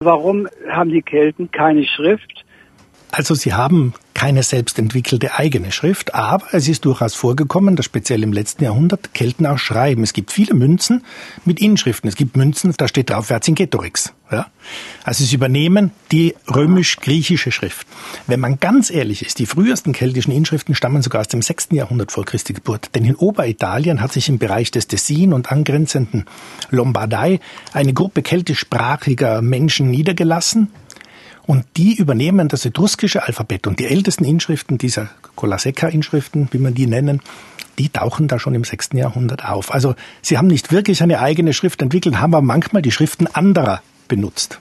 Warum haben die Kelten keine Schrift? Also sie haben keine selbstentwickelte eigene Schrift, aber es ist durchaus vorgekommen, dass speziell im letzten Jahrhundert Kelten auch schreiben. Es gibt viele Münzen mit Inschriften. Es gibt Münzen, da steht drauf Vercingetorix. Ja? Also sie übernehmen die römisch-griechische Schrift. Wenn man ganz ehrlich ist, die frühesten keltischen Inschriften stammen sogar aus dem 6. Jahrhundert vor Christi Geburt. Denn in Oberitalien hat sich im Bereich des Tessin und angrenzenden Lombardei eine Gruppe keltischsprachiger Menschen niedergelassen, und die übernehmen das etruskische Alphabet. Und die ältesten Inschriften dieser Colaseca-Inschriften, wie man die nennen, die tauchen da schon im 6. Jahrhundert auf. Also sie haben nicht wirklich eine eigene Schrift entwickelt, haben aber manchmal die Schriften anderer benutzt.